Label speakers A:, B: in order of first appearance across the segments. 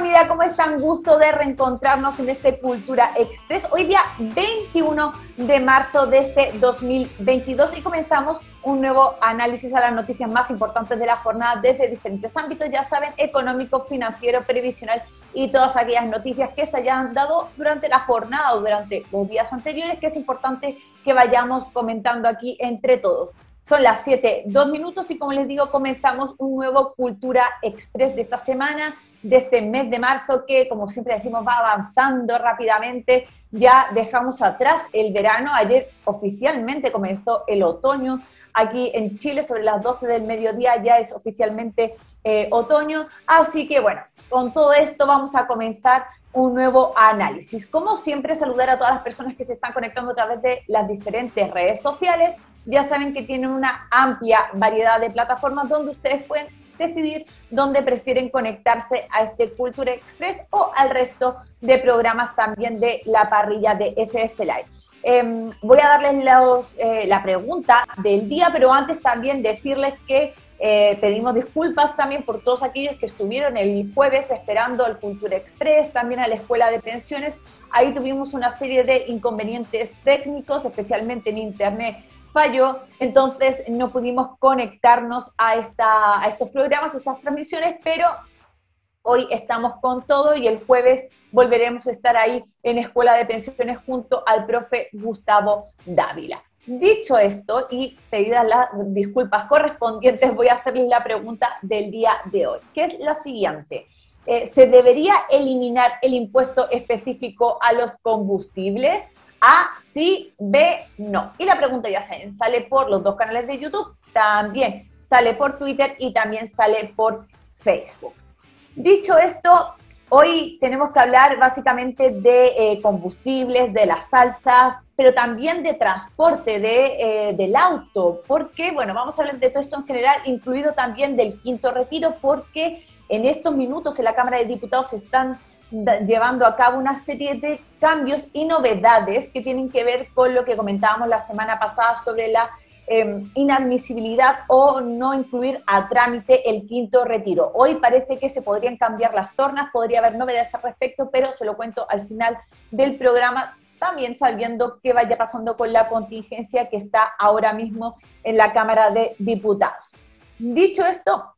A: comunidad, ¿cómo están? Gusto de reencontrarnos en este Cultura Express. Hoy día 21 de marzo de este 2022 y comenzamos un nuevo análisis a las noticias más importantes de la jornada desde diferentes ámbitos, ya saben, económico, financiero, previsional y todas aquellas noticias que se hayan dado durante la jornada o durante los días anteriores, que es importante que vayamos comentando aquí entre todos. Son las 7, 2 minutos y como les digo, comenzamos un nuevo Cultura Express de esta semana, de este mes de marzo que, como siempre decimos, va avanzando rápidamente. Ya dejamos atrás el verano, ayer oficialmente comenzó el otoño. Aquí en Chile, sobre las 12 del mediodía, ya es oficialmente eh, otoño. Así que bueno, con todo esto vamos a comenzar un nuevo análisis. Como siempre, saludar a todas las personas que se están conectando a través de las diferentes redes sociales ya saben que tienen una amplia variedad de plataformas donde ustedes pueden decidir dónde prefieren conectarse a este Culture Express o al resto de programas también de la parrilla de FF Live. Em, voy a darles eh, la pregunta del día, pero antes también decirles que eh, pedimos disculpas también por todos aquellos que estuvieron el jueves esperando el Culture Express, también a la Escuela de Pensiones. Ahí tuvimos una serie de inconvenientes técnicos, especialmente en Internet falló, entonces no pudimos conectarnos a, esta, a estos programas, a estas transmisiones, pero hoy estamos con todo y el jueves volveremos a estar ahí en Escuela de Pensiones junto al profe Gustavo Dávila. Dicho esto y pedidas las disculpas correspondientes, voy a hacerles la pregunta del día de hoy, que es la siguiente. Eh, ¿Se debería eliminar el impuesto específico a los combustibles? A, sí, B, no. Y la pregunta ya saben, sale por los dos canales de YouTube, también sale por Twitter y también sale por Facebook. Dicho esto, hoy tenemos que hablar básicamente de eh, combustibles, de las salsas, pero también de transporte de, eh, del auto, porque, bueno, vamos a hablar de todo esto en general, incluido también del quinto retiro, porque en estos minutos en la Cámara de Diputados están llevando a cabo una serie de cambios y novedades que tienen que ver con lo que comentábamos la semana pasada sobre la em, inadmisibilidad o no incluir a trámite el quinto retiro. Hoy parece que se podrían cambiar las tornas, podría haber novedades al respecto, pero se lo cuento al final del programa, también sabiendo qué vaya pasando con la contingencia que está ahora mismo en la Cámara de Diputados. Dicho esto,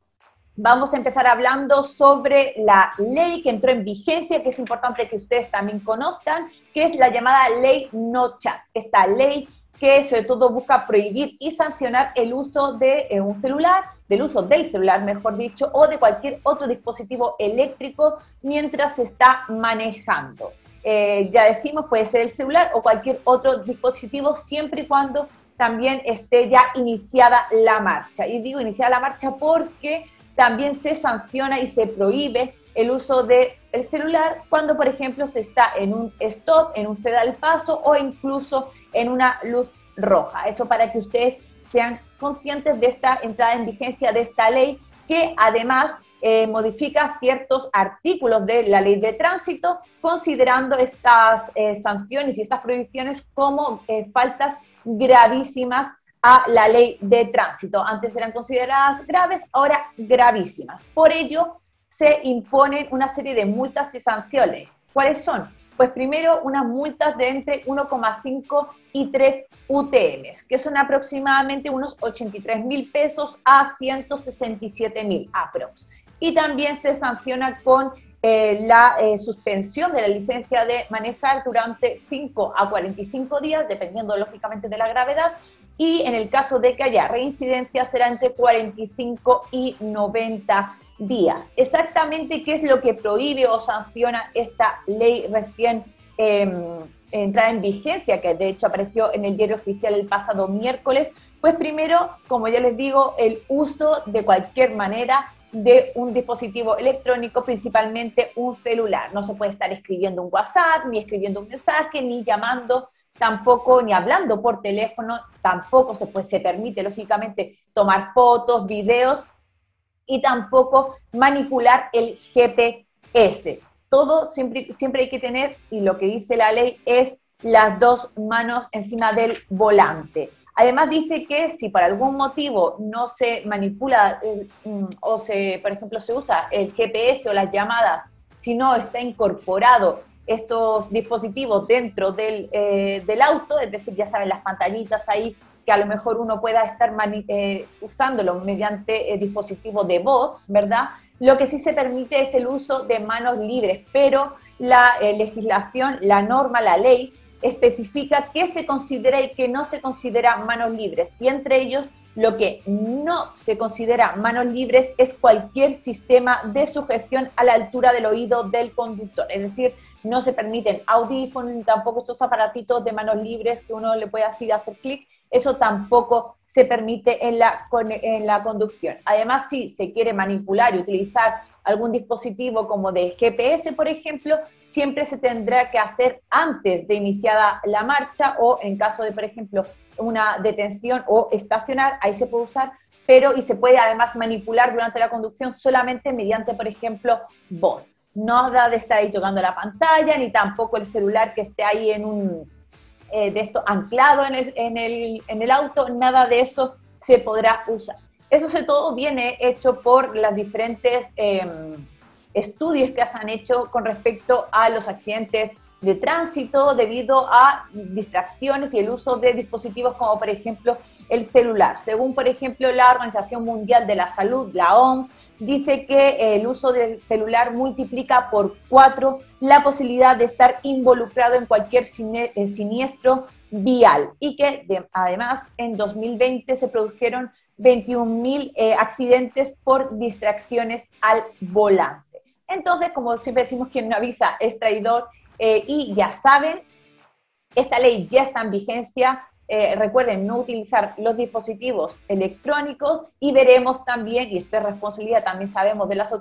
A: Vamos a empezar hablando sobre la ley que entró en vigencia, que es importante que ustedes también conozcan, que es la llamada ley no chat. Esta ley que sobre todo busca prohibir y sancionar el uso de eh, un celular, del uso del celular, mejor dicho, o de cualquier otro dispositivo eléctrico mientras se está manejando. Eh, ya decimos, puede ser el celular o cualquier otro dispositivo siempre y cuando también esté ya iniciada la marcha. Y digo iniciada la marcha porque también se sanciona y se prohíbe el uso del el celular cuando, por ejemplo, se está en un stop, en un ceda al paso o incluso en una luz roja. Eso para que ustedes sean conscientes de esta entrada en vigencia de esta ley que además eh, modifica ciertos artículos de la ley de tránsito, considerando estas eh, sanciones y estas prohibiciones como eh, faltas gravísimas a la ley de tránsito. Antes eran consideradas graves, ahora gravísimas. Por ello, se imponen una serie de multas y sanciones. ¿Cuáles son? Pues primero, unas multas de entre 1,5 y 3 UTMs, que son aproximadamente unos 83 mil pesos a 167 mil aprox. Y también se sanciona con eh, la eh, suspensión de la licencia de manejar durante 5 a 45 días, dependiendo lógicamente de la gravedad, y en el caso de que haya reincidencia será entre 45 y 90 días. Exactamente qué es lo que prohíbe o sanciona esta ley recién em, entrada en vigencia, que de hecho apareció en el diario oficial el pasado miércoles, pues primero, como ya les digo, el uso de cualquier manera de un dispositivo electrónico, principalmente un celular. No se puede estar escribiendo un WhatsApp, ni escribiendo un mensaje, ni llamando tampoco ni hablando por teléfono, tampoco se, pues, se permite, lógicamente, tomar fotos, videos y tampoco manipular el GPS. Todo siempre, siempre hay que tener, y lo que dice la ley es las dos manos encima del volante. Además dice que si por algún motivo no se manipula mm, o se, por ejemplo, se usa el GPS o las llamadas si no está incorporado estos dispositivos dentro del, eh, del, auto, es decir, ya saben, las pantallitas ahí que a lo mejor uno pueda estar eh, usándolo mediante dispositivos de voz, ¿verdad? Lo que sí se permite es el uso de manos libres, pero la legislación, la norma, la ley especifica qué se considera y qué no se considera manos libres. Y entre ellos, lo que no se considera manos libres es cualquier sistema de sujeción a la altura del oído del conductor. Es decir, no se permiten audífonos tampoco estos aparatitos de manos libres que uno le puede así hacer clic. Eso tampoco se permite en la, en la conducción. Además, si se quiere manipular y utilizar algún dispositivo como de GPS, por ejemplo, siempre se tendrá que hacer antes de iniciada la marcha o en caso de, por ejemplo, una detención o estacionar, ahí se puede usar, pero y se puede además manipular durante la conducción solamente mediante, por ejemplo, voz. No da de estar ahí tocando la pantalla, ni tampoco el celular que esté ahí en un, eh, de esto anclado en el, en, el, auto, nada de eso se podrá usar. Eso sobre todo viene hecho por las diferentes em, estudios que se han hecho con respecto a los accidentes de tránsito debido a distracciones y el uso de dispositivos como por ejemplo el celular. Según por ejemplo la Organización Mundial de la Salud, la OMS, dice que el uso del celular multiplica por cuatro la posibilidad de estar involucrado en cualquier eh, siniestro vial y que además en 2020 se produjeron 21.000 eh, accidentes por distracciones al volante. Entonces, como siempre decimos, quien no avisa es traidor eh, y ya saben, esta ley ya está en vigencia. Eh, recuerden no utilizar los dispositivos electrónicos y veremos también, y esto es responsabilidad, también sabemos de las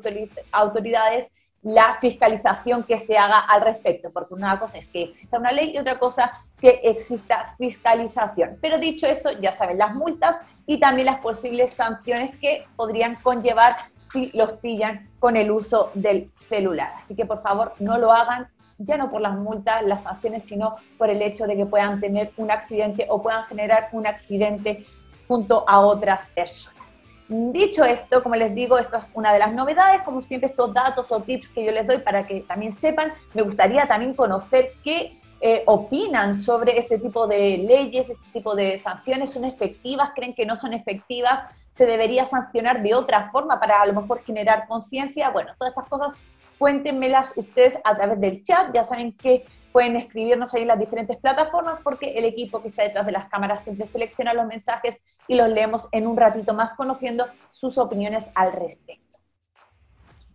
A: autoridades, la fiscalización que se haga al respecto, porque una cosa es que exista una ley y otra cosa que exista fiscalización. Pero dicho esto, ya saben las multas y también las posibles sanciones que podrían conllevar si los pillan con el uso del celular. Así que por favor no lo hagan, ya no por las multas, las sanciones, sino por el hecho de que puedan tener un accidente o puedan generar un accidente junto a otras personas. Dicho esto, como les digo, esta es una de las novedades, como siempre estos datos o tips que yo les doy para que también sepan, me gustaría también conocer qué eh, opinan sobre este tipo de leyes, este tipo de sanciones, ¿son efectivas? ¿Creen que no son efectivas? ¿Se debería sancionar de otra forma para a lo mejor generar conciencia? Bueno, todas estas cosas cuéntenmelas ustedes a través del chat, ya saben que pueden escribirnos ahí en las diferentes plataformas porque el equipo que está detrás de las cámaras siempre selecciona los mensajes y los leemos en un ratito más conociendo sus opiniones al respecto.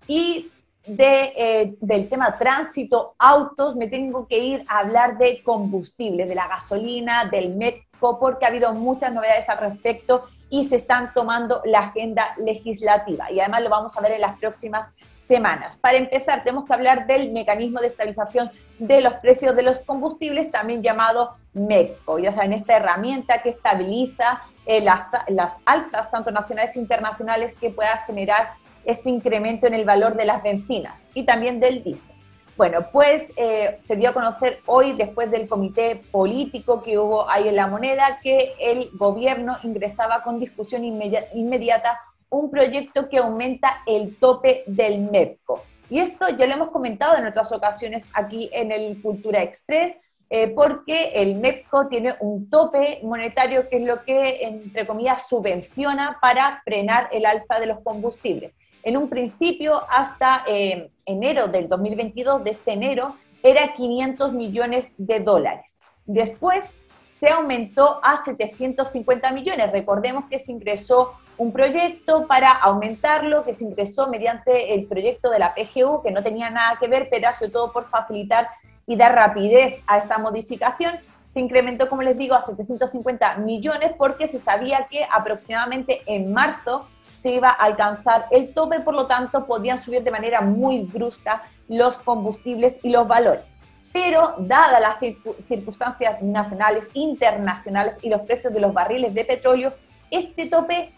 A: Y de, eh, del tema tránsito, autos, me tengo que ir a hablar de combustible, de la gasolina, del METCO, porque ha habido muchas novedades al respecto y se están tomando la agenda legislativa. Y además lo vamos a ver en las próximas semanas. Para empezar, tenemos que hablar del mecanismo de estabilización de los precios de los combustibles, también llamado MECO. Ya saben, esta herramienta que estabiliza eh, las, las alzas, tanto nacionales e internacionales, que pueda generar este incremento en el valor de las bencinas y también del diésel. Bueno, pues eh, se dio a conocer hoy, después del comité político que hubo ahí en la moneda, que el gobierno ingresaba con discusión inmediata un proyecto que aumenta el tope del MEPCO. Y esto ya lo hemos comentado en otras ocasiones aquí en el Cultura Express, eh, porque el MEPCO tiene un tope monetario que es lo que, entre comillas, subvenciona para frenar el alza de los combustibles. En un principio, hasta eh, enero del 2022, de este enero, era 500 millones de dólares. Después se aumentó a 750 millones. Recordemos que se ingresó un proyecto para aumentarlo que se ingresó mediante el proyecto de la PGU, que no tenía nada que ver, pero sobre todo por facilitar y dar rapidez a esta modificación. Se incrementó, como les digo, a 750 millones porque se sabía que aproximadamente en marzo se iba a alcanzar el tope, por lo tanto podían subir de manera muy brusca los combustibles y los valores. Pero dadas las circunstancias nacionales, internacionales y los precios de los barriles de petróleo, este tope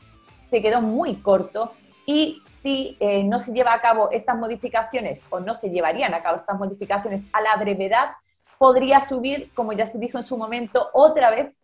A: se quedó muy corto y si eh, no se lleva a cabo estas modificaciones o no se llevarían a cabo estas modificaciones a la brevedad, podría subir, como ya se dijo en su momento, otra vez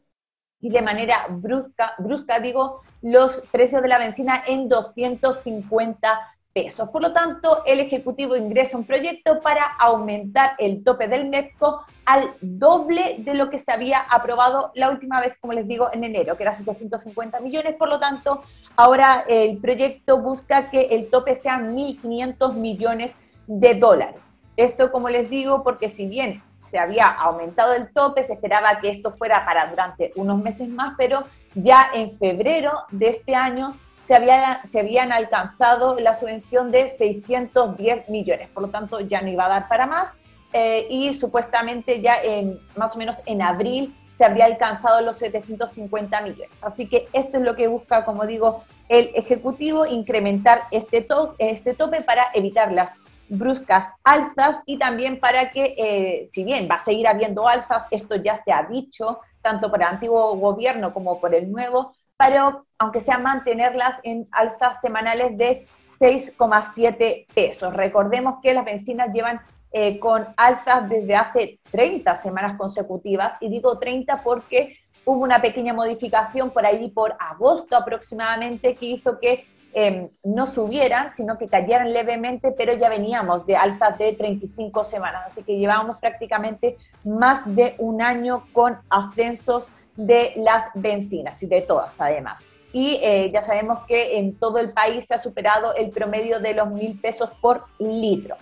A: y de manera brusca, brusca digo, los precios de la benzina en 250 pesos. Por lo tanto, el Ejecutivo ingresa un proyecto para aumentar el tope del MEPCO al doble de lo que se había aprobado la última vez, como les digo, en enero, que era 750 millones. Por lo tanto, ahora el proyecto busca que el tope sea 1.500 millones de dólares. Esto, como les digo, porque si bien se había aumentado el tope, se esperaba que esto fuera para durante unos meses más, pero ya en febrero de este año se, había, se habían alcanzado la subvención de 610 millones, por lo tanto ya no iba a dar para más eh, y supuestamente ya en más o menos en abril se habría alcanzado los 750 millones. Así que esto es lo que busca, como digo, el Ejecutivo, incrementar este, este tope para evitar las bruscas alzas y también para que, eh, si bien va a seguir habiendo alzas, esto ya se ha dicho, tanto por el antiguo gobierno como por el nuevo, pero aunque sea mantenerlas en alzas semanales de 6,7 pesos. Recordemos que las bencinas llevan eh, con alzas desde hace 30 semanas consecutivas, y digo 30 porque hubo una pequeña modificación por ahí por agosto aproximadamente que hizo que em, no subieran, sino que cayeran levemente, pero ya veníamos de alzas de 35 semanas, así que llevábamos prácticamente más de un año con ascensos de las bencinas y de todas además. Y eh, ya sabemos que en todo el país se ha superado el promedio de los mil pesos por litro.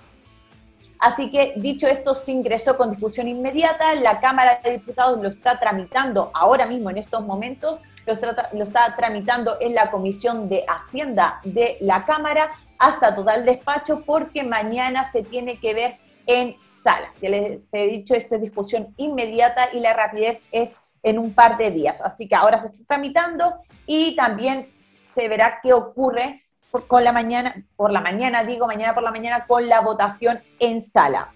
A: Así que dicho esto, se ingresó con discusión inmediata. La Cámara de Diputados lo está tramitando ahora mismo, en estos momentos, lo, lo está tramitando en la Comisión de Hacienda de la Cámara hasta total despacho porque mañana se tiene que ver en sala. Ya les he dicho, esto es discusión inmediata y la rapidez es en un par de días. Así que ahora se está tramitando y también se verá qué ocurre por, con la mañana, por la mañana, digo, mañana por la mañana, con la votación en sala.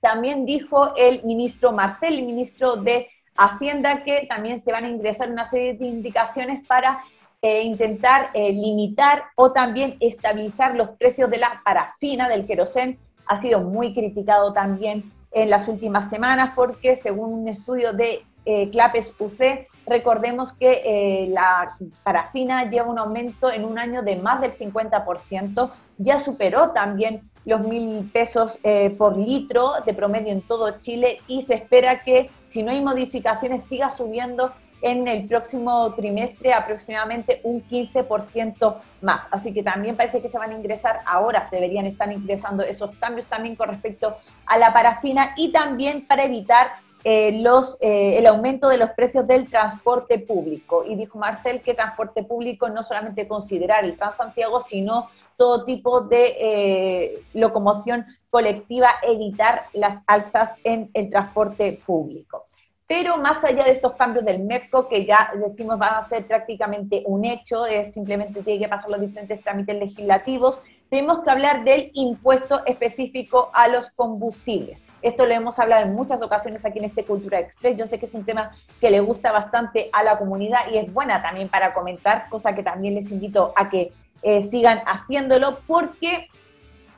A: También dijo el ministro Marcel, el ministro de Hacienda, que también se van a ingresar una serie de indicaciones para eh, intentar eh, limitar o también estabilizar los precios de la parafina, del querosén. Ha sido muy criticado también en las últimas semanas porque según un estudio de eh, Clapes UC, recordemos que eh, la parafina lleva un aumento en un año de más del 50%, ya superó también los mil pesos eh, por litro de promedio en todo Chile y se espera que si no hay modificaciones siga subiendo en el próximo trimestre aproximadamente un 15% más. Así que también parece que se van a ingresar ahora, deberían estar ingresando esos cambios también con respecto a la parafina y también para evitar eh, los, eh, el aumento de los precios del transporte público. Y dijo Marcel que transporte público no solamente considerar el Transantiago, sino todo tipo de eh, locomoción colectiva, evitar las alzas en el transporte público. Pero más allá de estos cambios del MEPCO, que ya decimos van a ser prácticamente un hecho, es simplemente tiene que pasar los diferentes trámites legislativos, tenemos que hablar del impuesto específico a los combustibles. Esto lo hemos hablado en muchas ocasiones aquí en este Cultura Express. Yo sé que es un tema que le gusta bastante a la comunidad y es buena también para comentar, cosa que también les invito a que eh, sigan haciéndolo porque,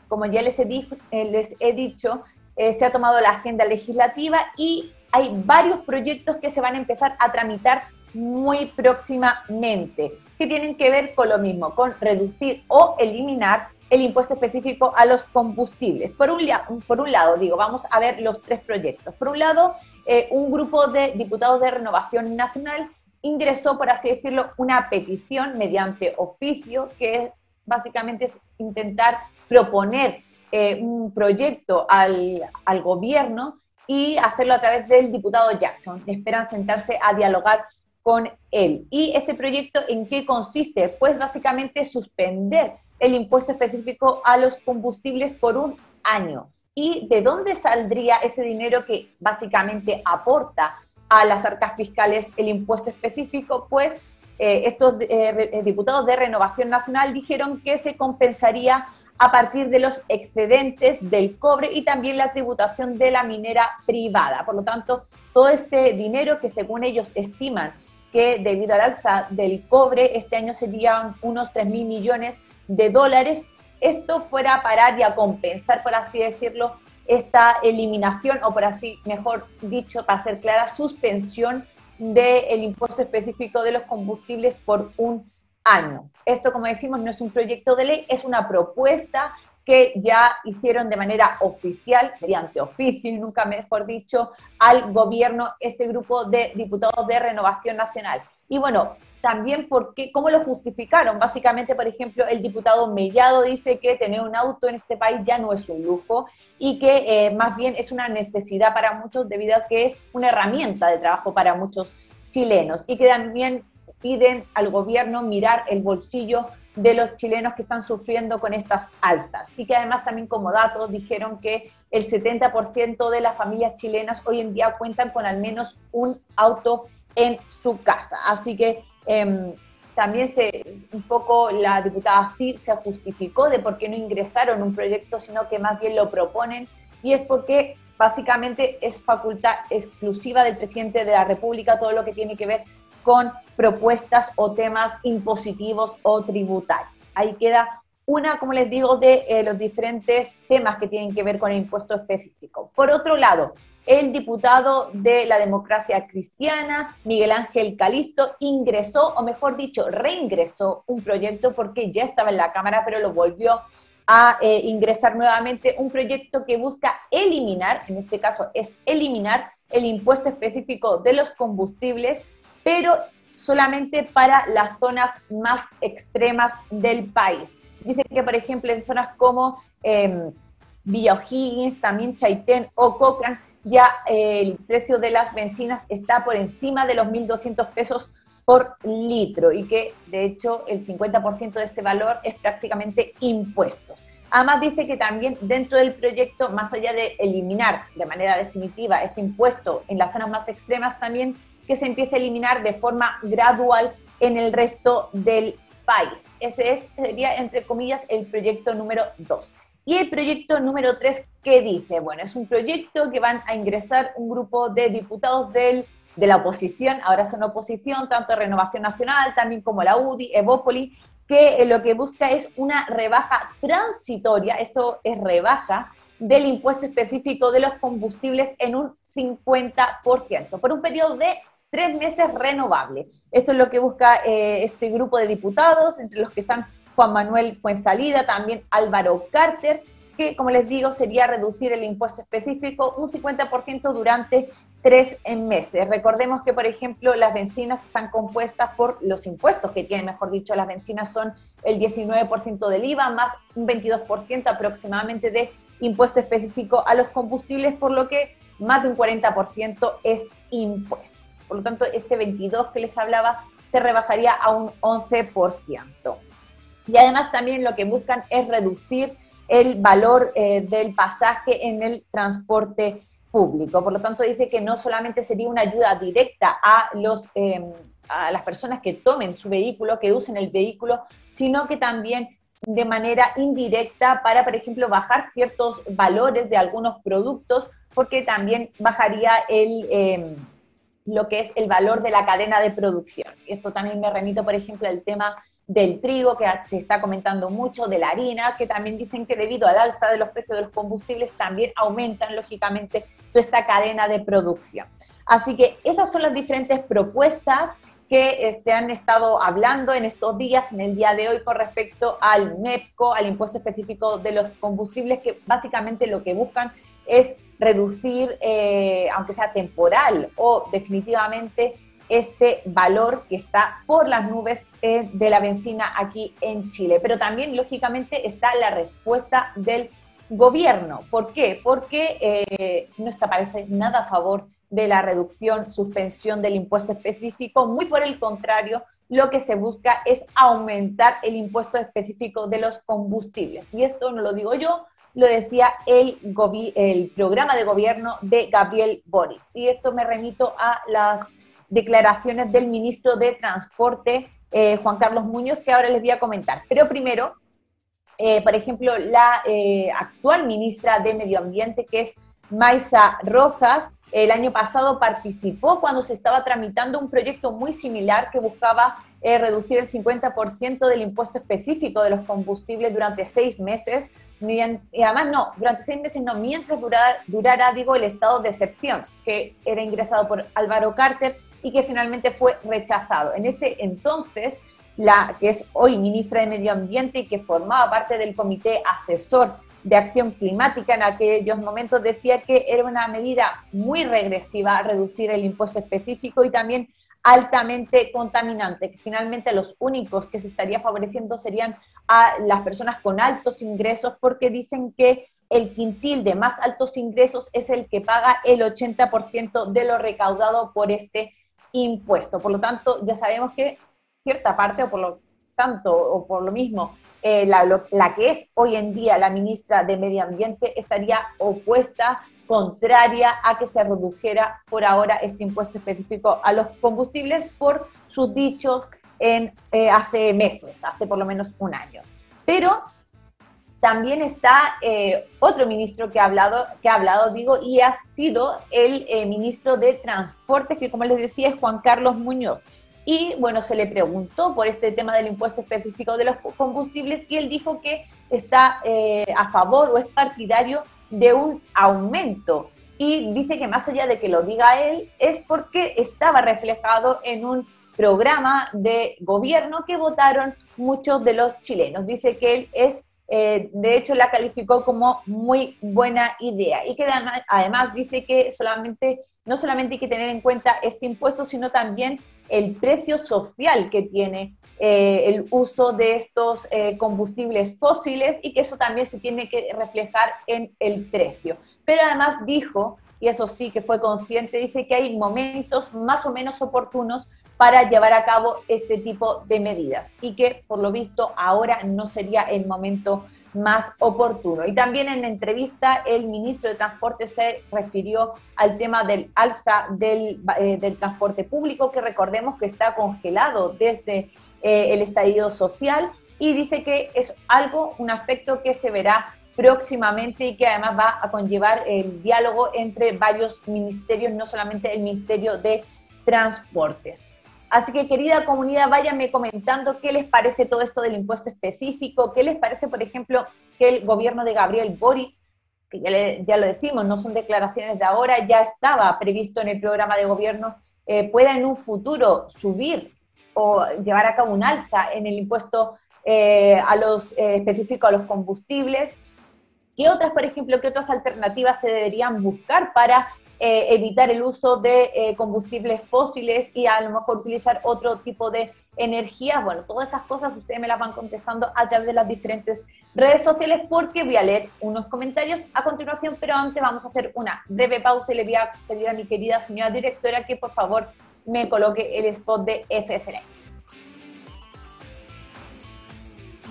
A: como ya les he, eh, dicho, eh, se ha tomado la agenda legislativa y hay varios proyectos que se van a empezar a tramitar muy próximamente, que tienen que ver con lo mismo, con reducir o eliminar el impuesto específico a los combustibles. Por un, por un lado, digo, vamos a ver los tres proyectos. Por un lado, eh, un grupo de diputados de Renovación Nacional ingresó, por así decirlo, una petición mediante oficio que básicamente es intentar proponer eh, un proyecto al, al gobierno y hacerlo a través del diputado Jackson. Esperan sentarse a dialogar con él. ¿Y este proyecto en qué consiste? Pues básicamente suspender el impuesto específico a los combustibles por un año. ¿Y de dónde saldría ese dinero que básicamente aporta a las arcas fiscales el impuesto específico? Pues eh, estos eh, eh, diputados de Renovación Nacional dijeron que se compensaría a partir de los excedentes del cobre y también la tributación de la minera privada. Por lo tanto, todo este dinero que según ellos estiman que debido al alza del cobre este año serían unos 3 mil millones de dólares, esto fuera a parar y a compensar, por así decirlo, esta eliminación, o por así, mejor dicho, para ser clara, suspensión del impuesto específico de los combustibles por un año. Esto, como decimos, no es un proyecto de ley, es una propuesta que ya hicieron de manera oficial, mediante oficio y nunca mejor dicho, al gobierno este grupo de diputados de Renovación Nacional. Y bueno, también porque, cómo lo justificaron. Básicamente, por ejemplo, el diputado Mellado dice que tener un auto en este país ya no es un lujo y que eh, más bien es una necesidad para muchos debido a que es una herramienta de trabajo para muchos chilenos y que también piden al gobierno mirar el bolsillo de los chilenos que están sufriendo con estas altas. Y que además también como datos dijeron que el 70% de las familias chilenas hoy en día cuentan con al menos un auto en su casa. Así que em, también se, un poco la diputada Cid se justificó de por qué no ingresaron un proyecto, sino que más bien lo proponen, y es porque básicamente es facultad exclusiva del presidente de la República todo lo que tiene que ver con propuestas o temas impositivos o tributarios. Ahí queda una, como les digo, de eh, los diferentes temas que tienen que ver con el impuesto específico. Por otro lado, el diputado de la democracia cristiana, Miguel Ángel Calisto, ingresó, o mejor dicho, reingresó un proyecto porque ya estaba en la Cámara, pero lo volvió a eh, ingresar nuevamente, un proyecto que busca eliminar, en este caso es eliminar el impuesto específico de los combustibles pero solamente para las zonas más extremas del país. Dice que, por ejemplo, en zonas como eh, Villa O'Higgins, también Chaitén o Cochrane, ya eh, el precio de las bencinas está por encima de los 1.200 pesos por litro y que, de hecho, el 50% de este valor es prácticamente impuestos. Además dice que también dentro del proyecto, más allá de eliminar de manera definitiva este impuesto en las zonas más extremas, también que se empiece a eliminar de forma gradual en el resto del país. Ese es, sería, entre comillas, el proyecto número 2. Y el proyecto número 3, ¿qué dice? Bueno, es un proyecto que van a ingresar un grupo de diputados del, de la oposición, ahora son oposición, tanto Renovación Nacional, también como la UDI, Evópoli, que eh, lo que busca es una rebaja transitoria, esto es rebaja, del impuesto específico de los combustibles en un 50%, por un periodo de tres meses renovable. Esto es lo que busca eh, este grupo de diputados, entre los que están Juan Manuel Fuensalida, también Álvaro Carter, que como les digo sería reducir el impuesto específico un 50% durante tres meses. Recordemos que, por ejemplo, las bencinas están compuestas por los impuestos que tienen, mejor dicho, las bencinas son el 19% del IVA más un 22% aproximadamente de impuesto específico a los combustibles, por lo que más de un 40% es impuesto. Por lo tanto, este 22 que les hablaba se rebajaría a un 11%. Y además también lo que buscan es reducir el valor eh, del pasaje en el transporte público. Por lo tanto, dice que no solamente sería una ayuda directa a, los, em, a las personas que tomen su vehículo, que usen el vehículo, sino que también de manera indirecta para, por ejemplo, bajar ciertos valores de algunos productos, porque también bajaría el, em, lo que es el valor de la cadena de producción. Esto también me remito, por ejemplo, al tema del trigo, que se está comentando mucho, de la harina, que también dicen que debido al alza de los precios de los combustibles también aumentan, lógicamente, toda esta cadena de producción. Así que esas son las diferentes propuestas que eh, se han estado hablando en estos días, en el día de hoy, con respecto al MEPCO, al impuesto específico de los combustibles, que básicamente lo que buscan es reducir, eh, aunque sea temporal o definitivamente, este valor que está por las nubes eh, de la benzina aquí en Chile. Pero también, lógicamente, está la respuesta del gobierno. ¿Por qué? Porque eh, no está parece nada a favor de la reducción, suspensión del impuesto específico. Muy por el contrario, lo que se busca es aumentar el impuesto específico de los combustibles. Y esto no lo digo yo, lo decía el, el programa de gobierno de Gabriel Boric. Y esto me remito a las declaraciones del ministro de Transporte, eh, Juan Carlos Muñoz, que ahora les voy a comentar. Pero primero, eh, por ejemplo, la eh, actual ministra de Medio Ambiente, que es Maisa Rojas, el año pasado participó cuando se estaba tramitando un proyecto muy similar que buscaba reducir el 50% del impuesto específico de los combustibles durante seis meses y además no, durante seis meses no, mientras durara, durara, digo, el estado de excepción, que era ingresado por Álvaro Carter y que finalmente fue rechazado. En ese entonces, la que es hoy ministra de Medio Ambiente y que formaba parte del comité asesor de acción climática en aquellos momentos decía que era una medida muy regresiva reducir el impuesto específico y también altamente contaminante, que finalmente los únicos que se estaría favoreciendo serían a las personas con altos ingresos porque dicen que el quintil de más altos ingresos es el que paga el 80% de lo recaudado por este impuesto. Por lo tanto, ya sabemos que cierta parte, o por lo tanto, o por lo mismo, eh, la, la, que es hoy en día la ministra de Medio Ambiente estaría opuesta, contraria a que se redujera por ahora este impuesto específico a los combustibles por sus dichos en, eh, hace meses, hace por lo menos un año. Pero también está eh, otro ministro que ha hablado, que ha hablado, digo, y ha sido el ministro de Transporte, que como les decía es Juan Carlos Muñoz. Y bueno, se le preguntó por este tema del impuesto específico de los combustibles y él dijo que está eh, a favor o es partidario de un aumento. Y dice que más allá de que lo diga él, es porque estaba reflejado en un programa de gobierno que votaron muchos de los chilenos. Dice que él es, eh, de hecho, la calificó como muy buena idea y que además, dice que solamente, no solamente hay que tener en cuenta este impuesto, sino también el precio social que tiene eh, el uso de estos eh, combustibles fósiles y que eso también se tiene que reflejar en el precio. Pero además dijo, y eso sí que fue consciente, dice que hay momentos más o menos oportunos para llevar a cabo este tipo de medidas y que por lo visto ahora no sería el momento más oportuno. Y también en entrevista el ministro de Transporte se refirió al tema del alza del, eh, transporte público, que recordemos que está congelado desde eh, el estallido social y dice que es algo, un aspecto que se verá próximamente y que además va a conllevar el diálogo entre varios ministerios, no solamente el Ministerio de Transportes. Así que querida comunidad, váyanme comentando qué les parece todo esto del impuesto específico, qué les parece, por ejemplo, que el gobierno de Gabriel Boric, que ya, lo decimos, no son declaraciones de ahora, ya estaba previsto en el programa de gobierno, eh, pueda en un futuro subir o llevar a cabo un alza en el impuesto eh, a los eh, específico a los combustibles. ¿Qué otras, por ejemplo, qué otras alternativas se deberían buscar para eh, evitar el uso de eh, combustibles fósiles y a lo mejor utilizar otro tipo de energía. Bueno, todas esas cosas ustedes me las van contestando a través de las diferentes redes sociales porque voy a leer unos comentarios a continuación, pero antes vamos a hacer una breve pausa y le voy a pedir a mi querida señora directora que por favor me coloque el spot de FFL.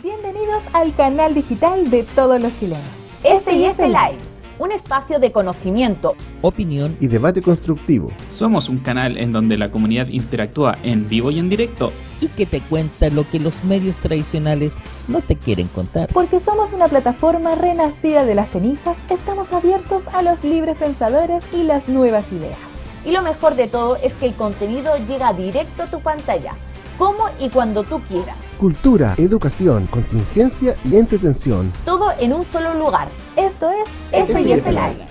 B: Bienvenidos al canal digital de todos los chilenos.
A: FF Live un espacio de conocimiento,
C: opinión y debate constructivo.
D: Somos un canal en donde la comunidad interactúa en vivo y en directo
C: y que te cuenta lo que los medios tradicionales no te quieren contar.
B: Porque somos una plataforma renacida de las cenizas, estamos abiertos a los libres pensadores y las nuevas ideas.
A: Y lo mejor de todo es que el contenido llega directo a tu pantalla, como y cuando tú quieras
C: cultura, educación, contingencia y entretención.
A: Todo en un solo lugar. Esto es FIF Live.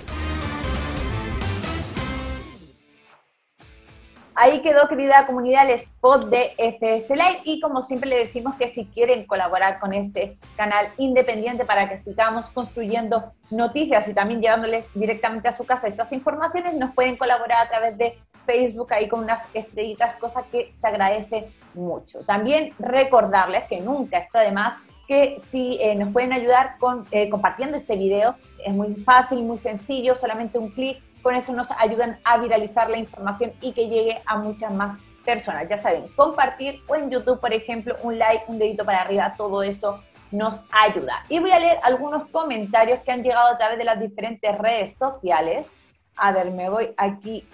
A: Ahí quedó, querida comunidad, el spot de FF Live y como siempre le decimos que si quieren colaborar con este canal independiente para que sigamos construyendo noticias y también llevándoles directamente a su casa estas informaciones, nos pueden colaborar a través de Facebook ahí con unas estrellitas, cosa que se agradece mucho. También recordarles que nunca está de más que si eh, nos pueden ayudar con, eh, compartiendo este video, es muy fácil, muy sencillo, solamente un clic, con eso nos ayudan a viralizar la información y que llegue a muchas más personas. Ya saben, compartir o en YouTube, por ejemplo, un like, un dedito para arriba, todo eso nos ayuda. Y voy a leer algunos comentarios que han llegado a través de las diferentes redes sociales. A ver, me voy aquí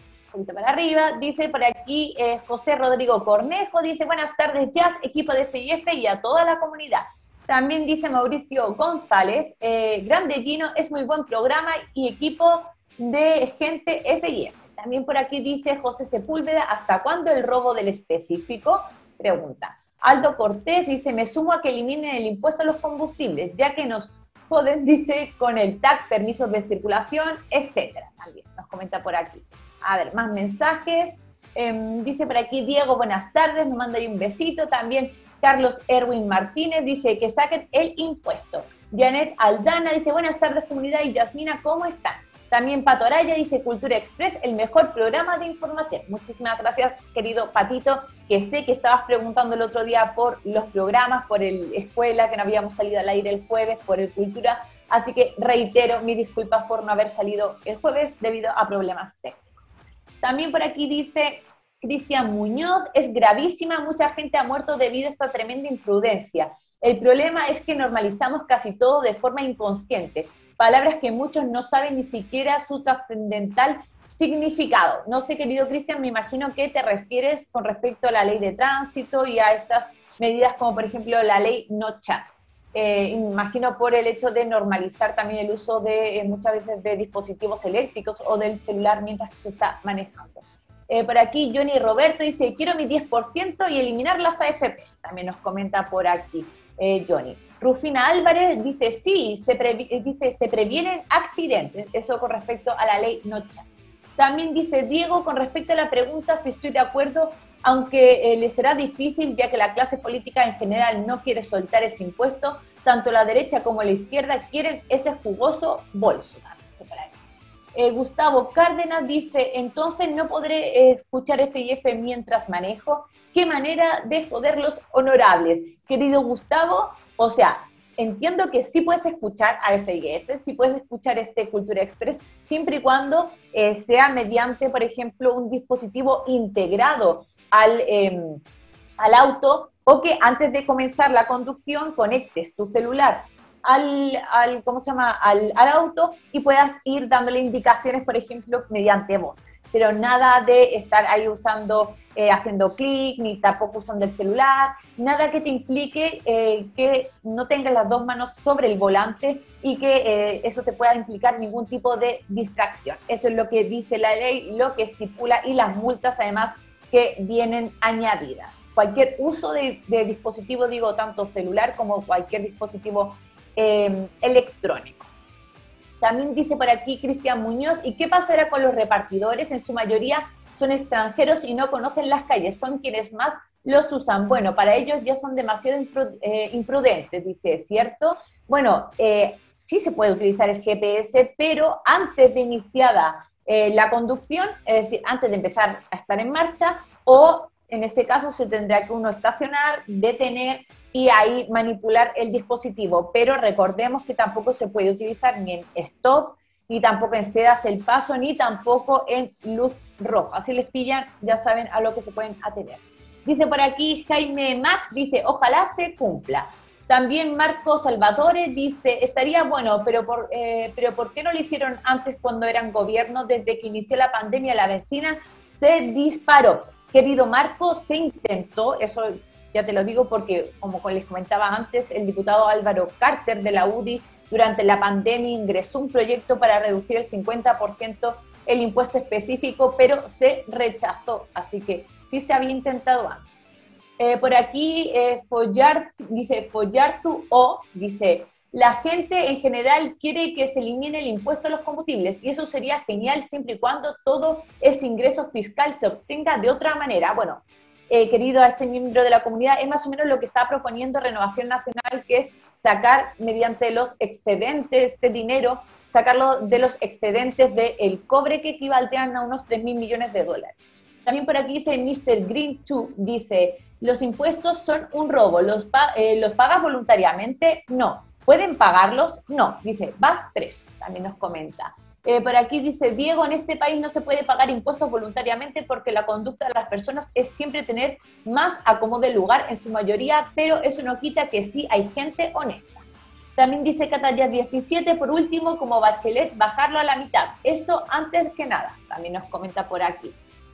A: para arriba. Dice por aquí eh, José Rodrigo Cornejo, dice buenas tardes Jazz, equipo de FIF y a toda la comunidad. También dice Mauricio González, eh, Grande Gino, es muy buen programa y equipo de gente FIF. También por aquí dice José Sepúlveda, ¿hasta cuándo el robo del específico? Pregunta. Aldo Cortés dice, me sumo a que eliminen el impuesto a los combustibles, ya que nos joden, dice, con el TAC, permisos de circulación, etcétera. También nos comenta por aquí. A ver, más mensajes. Em, dice por aquí Diego, buenas tardes, me manda ahí un besito. También Carlos Erwin Martínez dice que saquen el impuesto. Janet Aldana dice, buenas tardes comunidad y Yasmina, ¿cómo están? También Pato Araya dice Cultura Express, el mejor programa de información. Muchísimas gracias, querido Patito, que sé que estabas preguntando el otro día por los programas, por el escuela, que no habíamos salido al aire el jueves, por el Cultura. Así que reitero mis disculpas por no haber salido el jueves debido a problemas técnicos. También por aquí dice Cristian Muñoz, es gravísima, mucha gente ha muerto debido a esta tremenda imprudencia. El problema es que normalizamos casi todo de forma inconsciente palabras que muchos no saben ni siquiera su trascendental significado. No sé, querido Cristian, me imagino que te refieres con respecto a la ley de tránsito y a estas medidas como por ejemplo la ley no chat. Eh, imagino por el hecho de normalizar también el uso de eh, muchas veces de dispositivos eléctricos o del celular mientras se está manejando. Eh, por aquí Johnny Roberto dice, quiero mi 10% y eliminar las AFPs. También nos comenta por aquí Johnny. Rufina Álvarez dice, sí, se, dice, se previenen accidentes, eso con respecto a la ley Nocha. También dice Diego, con respecto a la pregunta si estoy de acuerdo, aunque eh, le será difícil, ya que la clase política en general no quiere soltar ese impuesto, tanto la derecha como la izquierda quieren ese jugoso bolso. Eh, Gustavo Cárdenas dice, entonces no podré escuchar FIF mientras manejo. ¿Qué manera de joderlos honorables? Querido Gustavo, o sea, entiendo que sí puedes escuchar a FIF, sí puedes escuchar este Cultura Express, siempre y cuando eh, sea mediante, por ejemplo, un dispositivo integrado al, em, al auto o que antes de comenzar la conducción conectes tu celular al, al ¿cómo se llama? Al, al, auto y puedas ir dándole indicaciones, por ejemplo, mediante voz pero nada de estar ahí usando, eh, haciendo clic, ni tampoco usando el celular, nada que te implique eh, que no tengas las dos manos sobre el volante y que eh, eso te pueda implicar ningún tipo de distracción. Eso es lo que dice la ley, lo que estipula y las multas además que vienen añadidas. Cualquier uso de, de dispositivo, digo, tanto celular como cualquier dispositivo electrónico. También dice por aquí Cristian Muñoz, ¿y qué pasará con los repartidores? En su mayoría son extranjeros y no conocen las calles, son quienes más los usan. Bueno, para ellos ya son demasiado eh, imprudentes, dice, ¿cierto? Bueno, eh, sí se puede utilizar el GPS, pero antes de iniciada eh, la conducción, es decir, antes de empezar a estar en marcha, o en este caso se tendrá que uno estacionar, detener y ahí manipular el dispositivo. Pero recordemos que tampoco se puede utilizar ni en stop, ni tampoco en cedas el paso, ni tampoco en luz roja. Si les pillan, ya saben a lo que se pueden atener. Dice por aquí Jaime Max, dice, ojalá se cumpla. También Marco Salvatore dice, estaría bueno, pero por, eh, pero ¿por qué no lo hicieron antes cuando eran gobierno? Desde que inició la pandemia, la vecina se disparó. Querido Marco, se intentó, eso ya te lo digo porque, como les comentaba antes, el diputado Álvaro Carter de la UDI durante la pandemia ingresó un proyecto para reducir el 50% el impuesto específico, pero se rechazó. Así que sí se había intentado antes. Eh, por aquí, eh, Follar, dice O, dice, la gente en general quiere que se elimine el impuesto a los combustibles y eso sería genial siempre y cuando todo ese ingreso fiscal se obtenga de otra manera. Bueno, eh, querido a este miembro de la comunidad, es más o menos lo que está proponiendo Renovación Nacional, que es sacar mediante los excedentes de dinero, sacarlo de los excedentes del cobre que equivaldrían a unos 3 mil millones de dólares. También por aquí dice Mr. Green 2, dice, los impuestos son un robo, ¿los, eh, ¿los pagas voluntariamente? No. ¿Pueden pagarlos? No. Dice, vas tres, también nos comenta. Eh, por aquí dice, Diego, en este país no se puede pagar impuestos voluntariamente porque la conducta de las personas es siempre tener más acomodo de lugar en su mayoría, pero eso no quita que sí hay gente honesta. También dice Catalla 17, por último, como Bachelet, bajarlo a la mitad. Eso antes que nada, también nos comenta por aquí.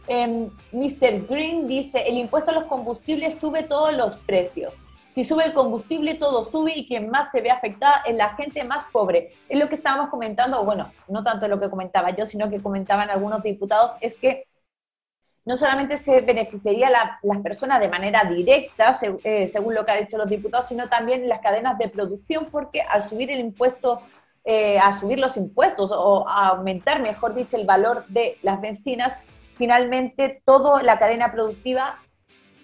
A: Eh, Mr. Green dice, el impuesto a los combustibles sube todos los precios. Si sube el combustible, todo sube y quien más se ve afectada es la gente más pobre. Es lo que estábamos comentando, bueno, no tanto lo que comentaba yo, sino que comentaban algunos diputados, es que no solamente se beneficiaría la, las personas de manera directa, eh, según lo que han dicho los diputados, sino también las cadenas de producción, porque al subir el impuesto, eh, a subir los impuestos o a aumentar, mejor dicho, el valor de las bencinas, finalmente toda la cadena productiva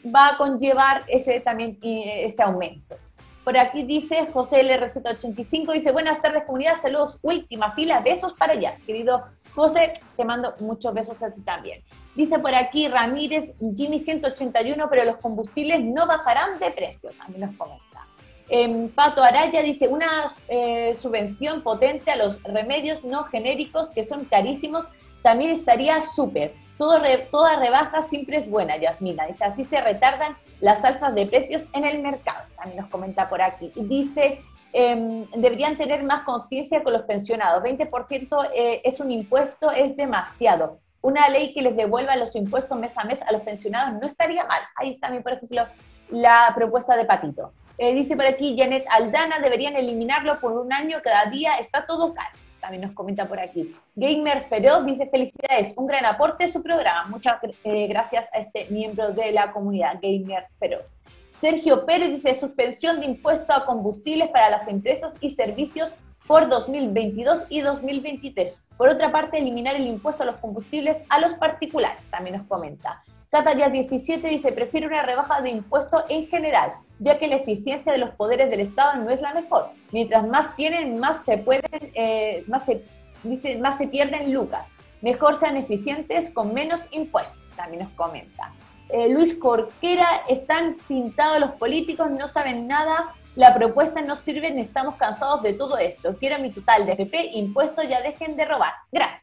A: va a conllevar ese también ese aumento. Por aquí dice José LRZ85, dice, buenas tardes comunidad, saludos, última fila, besos para allá. Querido José, te mando muchos besos a ti también. Dice por aquí Ramírez, Jimmy 181, pero los combustibles no bajarán de precio, también nos comenta. Em, Pato Araya dice, una eh, subvención potente a los remedios no genéricos que son carísimos también estaría súper. Todo toda rebaja siempre es buena, Yasmina. Dice, así se retardan las alzas de precios en el mercado. También nos comenta por aquí. Y dice, em, deberían tener más conciencia con los pensionados. 20% eh, es un impuesto, es demasiado. Una ley que les devuelva los impuestos mes a mes a los pensionados no estaría mal. Ahí también, por ejemplo, la propuesta de Patito. Eh, dice por aquí Janet Aldana, deberían eliminarlo por un año cada día, está todo caro también nos comenta por aquí. Gamer Feroz dice felicidades, un gran aporte a su programa. Muchas eh, gracias a este miembro de la comunidad Gamer Feroz. Sergio Pérez dice suspensión de impuesto a combustibles para las empresas y servicios por 2022 y 2023. Por otra parte, eliminar el impuesto a los combustibles a los particulares, también nos comenta. Catalla 17 dice, prefiere una rebaja de impuestos en general, ya que la eficiencia de los poderes del Estado no es la mejor. Mientras más tienen, más se pueden, eh, más se, dice, más se pierden lucas. Mejor sean eficientes con menos impuestos, también nos comenta. Eh, Luis Corquera, están pintados los políticos, no saben nada, la propuesta no sirve, estamos cansados de todo esto. Quiero mi total de FP, impuestos, ya dejen de robar. Gracias.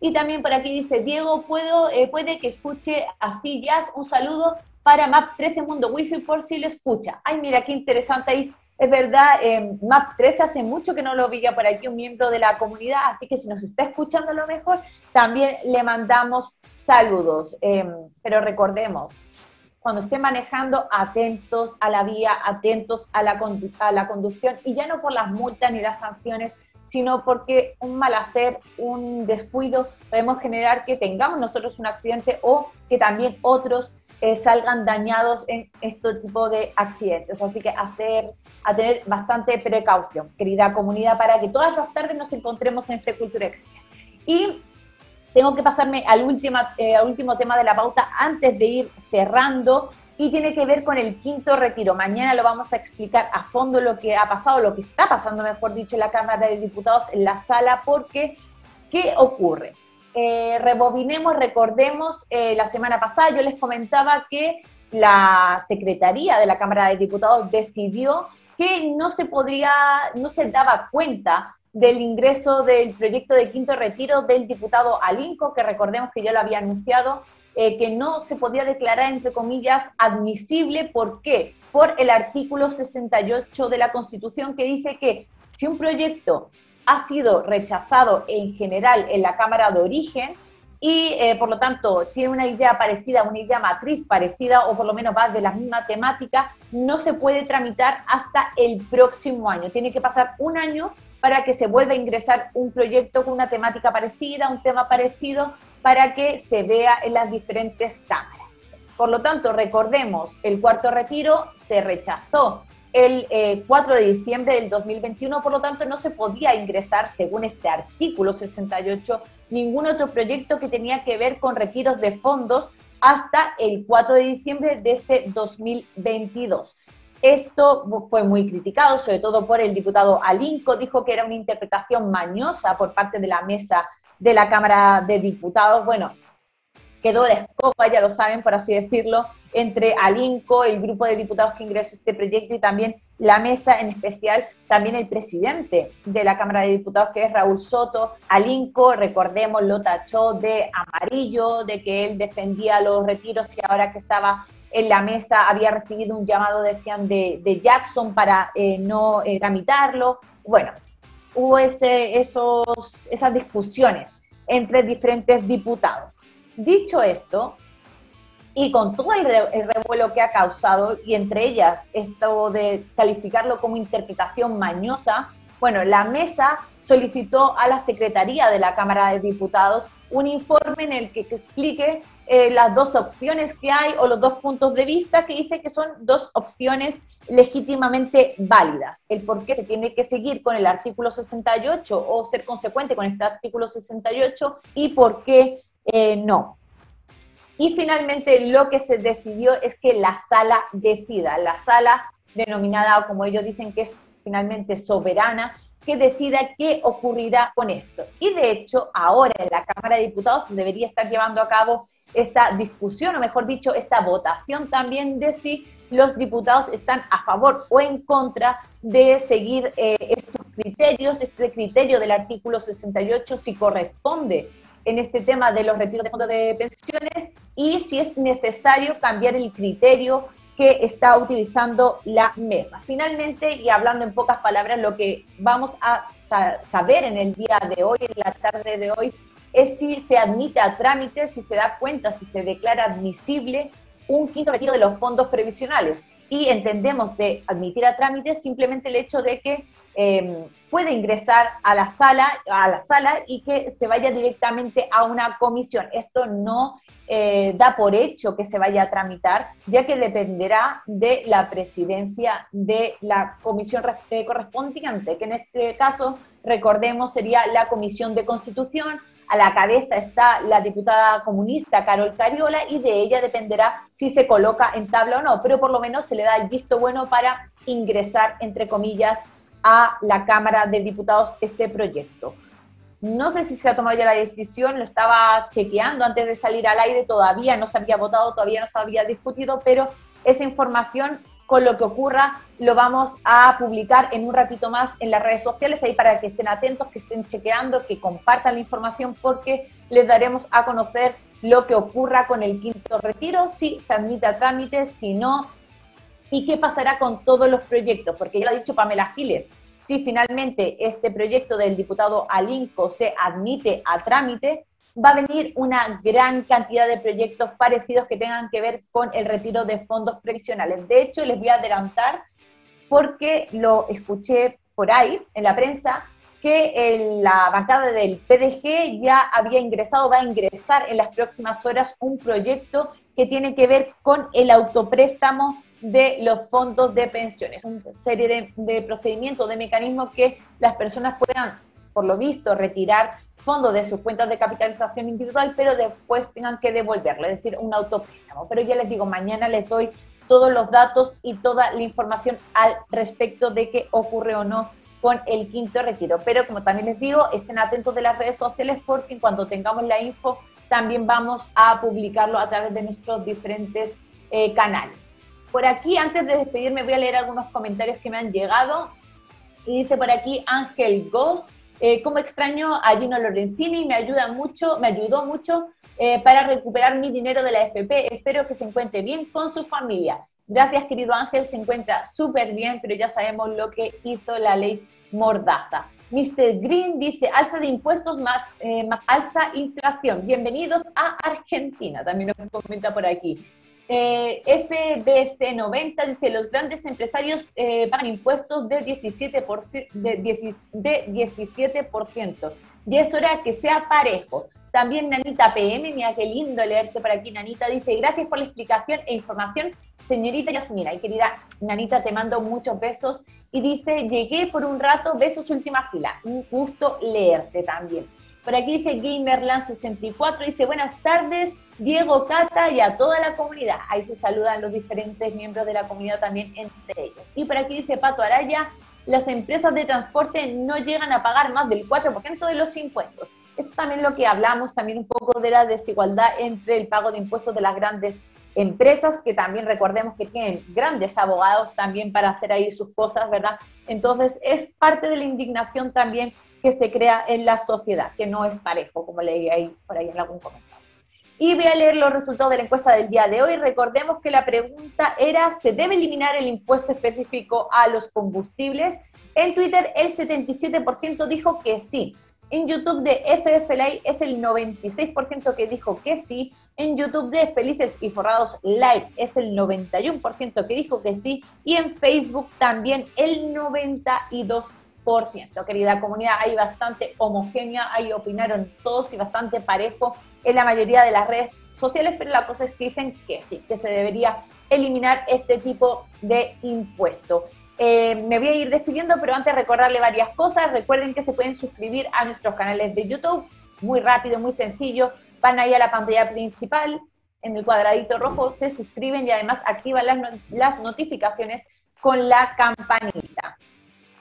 A: Y también por aquí dice, Diego, ¿puedo, eh, puede que escuche así jazz. Un saludo para Map 13 Mundo Wi-Fi por si lo escucha. Ay, mira qué interesante ahí. Es verdad, eh, Map 13 hace mucho que no lo veía por aquí un miembro de la comunidad, así que si nos está escuchando a lo mejor, también le mandamos saludos. Em, pero recordemos, cuando esté manejando, atentos a la vía, atentos a la, a la conducción y ya no por las multas ni las sanciones, sino porque un mal hacer, un descuido, podemos generar que tengamos nosotros un accidente o que también otros eh, salgan dañados en este tipo de accidentes. Así que hacer, a tener bastante precaución, querida comunidad, para que todas las tardes nos encontremos en este Cultura Express. Y tengo que pasarme al último, eh, al último tema de la pauta antes de ir cerrando y tiene que ver con el quinto retiro. Mañana lo vamos a explicar a fondo lo que ha pasado, lo que está pasando, mejor dicho, en la Cámara de Diputados, en la sala, porque ¿qué ocurre? Eh, rebobinemos, recordemos, eh, la semana pasada yo les comentaba que la Secretaría de la Cámara de Diputados decidió que no se podría, no se daba cuenta del ingreso del proyecto de quinto retiro del diputado Alinco, que recordemos que yo lo había anunciado eh, que no se podía declarar, entre comillas, admisible. ¿Por qué? Por el artículo 68 de la Constitución que dice que si un proyecto ha sido rechazado en general en la Cámara de Origen y eh, por lo tanto tiene una idea parecida, una idea matriz parecida o por lo menos va de la misma temática, no se puede tramitar hasta el próximo año. Tiene que pasar un año para que se vuelva a ingresar un proyecto con una temática parecida, un tema parecido, para que se vea en las diferentes cámaras. Por lo tanto, recordemos, el cuarto retiro se rechazó el 4 eh, de diciembre del 2021, por lo tanto no se podía ingresar, según este artículo 68, ningún otro proyecto que tenía que ver con retiros de fondos hasta el 4 de diciembre de este 2022. Esto fue muy criticado, sobre todo por el diputado Alinco, dijo que era una interpretación mañosa por parte de la mesa de la Cámara de Diputados. Bueno, quedó la escoba, ya lo saben, por así decirlo, entre Alinco, el grupo de diputados que ingresó este proyecto y también la mesa, en especial también el presidente de la Cámara de Diputados, que es Raúl Soto. Alinco, recordemos, lo tachó de amarillo, de que él defendía los retiros y ahora que estaba en la mesa había recibido un llamado, decían, de, Jackson para eh, no eh, tramitarlo. Bueno, hubo ese, esos, esas discusiones entre diferentes diputados. Dicho esto, y con todo el, revuelo que ha causado, y entre ellas esto de calificarlo como interpretación mañosa, bueno, la mesa solicitó a la Secretaría de la Cámara de Diputados un informe en el que explique eh, las dos opciones que hay o los dos puntos de vista que dice que son dos opciones legítimamente válidas. El por qué se tiene que seguir con el artículo 68 o ser consecuente con este artículo 68 y por qué eh, no. Y finalmente lo que se decidió es que la sala decida, la sala denominada, como ellos dicen, que es finalmente soberana, que decida qué ocurrirá con esto. Y de hecho, ahora en la Cámara de Diputados se debería estar llevando a cabo esta discusión, o mejor dicho, esta votación también de si los diputados están a favor o en contra de seguir eh, estos criterios, este criterio del artículo 68, si corresponde en este tema de los retiros de fondos de pensiones y si es necesario cambiar el criterio que está utilizando la mesa. Finalmente, y hablando en pocas palabras, lo que vamos a saber en el día de hoy, en la tarde de hoy, es si se admite a trámite, si se da cuenta, si se declara admisible un quinto retiro de los fondos previsionales. Y entendemos de admitir a trámite simplemente el hecho de que eh, puede ingresar a la sala, a la sala y que se vaya directamente a una comisión. Esto no eh, da por hecho que se vaya a tramitar, ya que dependerá de la presidencia de la comisión eh, correspondiente, que en este caso, recordemos, sería la Comisión de Constitución. A la cabeza está la diputada comunista Carol Cariola y de ella dependerá si se coloca en tabla o no, pero por lo menos se le da el visto bueno para ingresar, entre comillas, a la Cámara de Diputados este proyecto. No sé si se ha tomado ya la decisión, lo estaba chequeando antes de salir al aire, todavía no se había votado, todavía no se había discutido, pero esa información con lo que ocurra lo vamos a publicar en un ratito más en las redes sociales, ahí para que estén atentos, que estén chequeando, que compartan la información, porque les daremos a conocer lo que ocurra con el quinto retiro, si se admite a trámite, si no, y qué pasará con todos los proyectos, porque ya lo ha dicho Pamela Giles, si finalmente este proyecto del diputado Alinco se admite a trámite, va a venir una gran cantidad de proyectos parecidos que tengan que ver con el retiro de fondos previsionales. De hecho, les voy a adelantar porque lo escuché por ahí en la prensa que la bancada del PDG ya había ingresado, va a ingresar en las próximas horas un proyecto que tiene que ver con el autopréstamo de los fondos de pensiones, una serie de, procedimientos, de mecanismos que las personas puedan, por lo visto, retirar fondos de sus cuentas de capitalización individual, pero después tengan que devolverlo, es decir, un autopréstamo. Pero ya les digo, mañana les doy todos los datos y toda la información al respecto de qué ocurre o no con el quinto retiro. Pero como también les digo, estén atentos de las redes sociales porque cuando tengamos la info también vamos a publicarlo a través de nuestros diferentes eh, canales. Por aquí, antes de despedirme, voy a leer algunos comentarios que me han llegado. Y dice por aquí Ángel Ghost, eh, como extraño a Gino Lorenzini, me ayuda mucho, me ayudó mucho eh, para recuperar mi dinero de la FP. Espero que se encuentre bien con su familia. Gracias, querido Ángel, se encuentra súper bien, pero ya sabemos lo que hizo la ley Mordaza. Mr. Green dice, alza de impuestos más, eh, más alta inflación. Bienvenidos a Argentina, también nos comenta por aquí. Eh, FBC90 dice, los grandes empresarios eh, pagan impuestos de 17%, de, de 17%. Y es hora que sea parejo. También Nanita PM, mira qué lindo leerte por aquí, Nanita, dice, gracias por la explicación e información, señorita Yasmina. Y querida Nanita, te mando muchos besos. Y dice, llegué por un rato, besos última fila. Un gusto leerte también. Por aquí dice Gamerland64, dice buenas tardes, Diego Cata y a toda la comunidad. Ahí se saludan los diferentes miembros de la comunidad también entre ellos. Y por aquí dice Pato Araya, las empresas de transporte no llegan a pagar más del 4% de los impuestos. Esto también lo que hablamos, también un poco de la desigualdad entre el pago de impuestos de las grandes empresas, que también recordemos que tienen grandes abogados también para hacer ahí sus cosas, ¿verdad? Entonces es parte de la indignación también que se crea en la sociedad, que no es parejo, como leí ahí por ahí en algún comentario. Y voy a leer los resultados de la encuesta del día de hoy. Recordemos que la pregunta era, ¿se debe eliminar el impuesto específico a los combustibles? En Twitter el 77% dijo que sí. En YouTube de FF es el 96% que dijo que sí. En YouTube de Felices y Forrados Live es el 91% que dijo que sí. Y en Facebook también el 92% querida comunidad, hay bastante homogénea, ahí opinaron todos y bastante parejo en la mayoría de las redes sociales, pero la cosa es que dicen que sí, que se debería eliminar este tipo de impuesto. Eh, me voy a ir despidiendo, pero antes recordarle varias cosas. Recuerden que se pueden suscribir a nuestros canales de YouTube, muy rápido, muy sencillo. Van ahí a la pantalla principal, en el cuadradito rojo, se suscriben y además activan las, las notificaciones con la campanita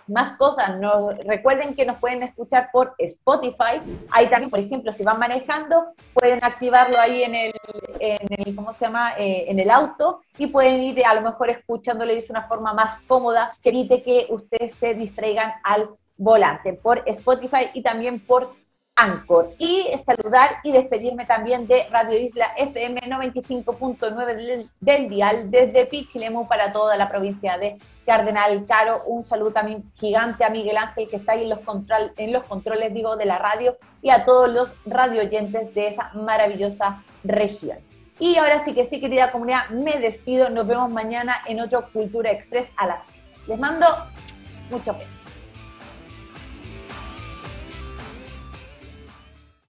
A: más cosas. Nos, recuerden que nos pueden escuchar por Spotify. Ahí también, por ejemplo, si van manejando, pueden activarlo ahí en el, en el ¿cómo se llama? Eh, en el auto y pueden ir a lo mejor escuchándole de una forma más cómoda que evite que ustedes se distraigan al volante por Spotify y también por Anchor. Y saludar y despedirme también de Radio Isla FM 95.9 del, del dial desde Pichilemu para toda la provincia de Cardenal Caro. Un saludo también gigante a Miguel Ángel que está ahí en los, control, en los controles digo, de la radio y a todos los radio oyentes de esa maravillosa región. Y ahora sí que sí, querida comunidad, me despido. Nos vemos mañana en otro Cultura Express a las 100. Les mando muchos besos.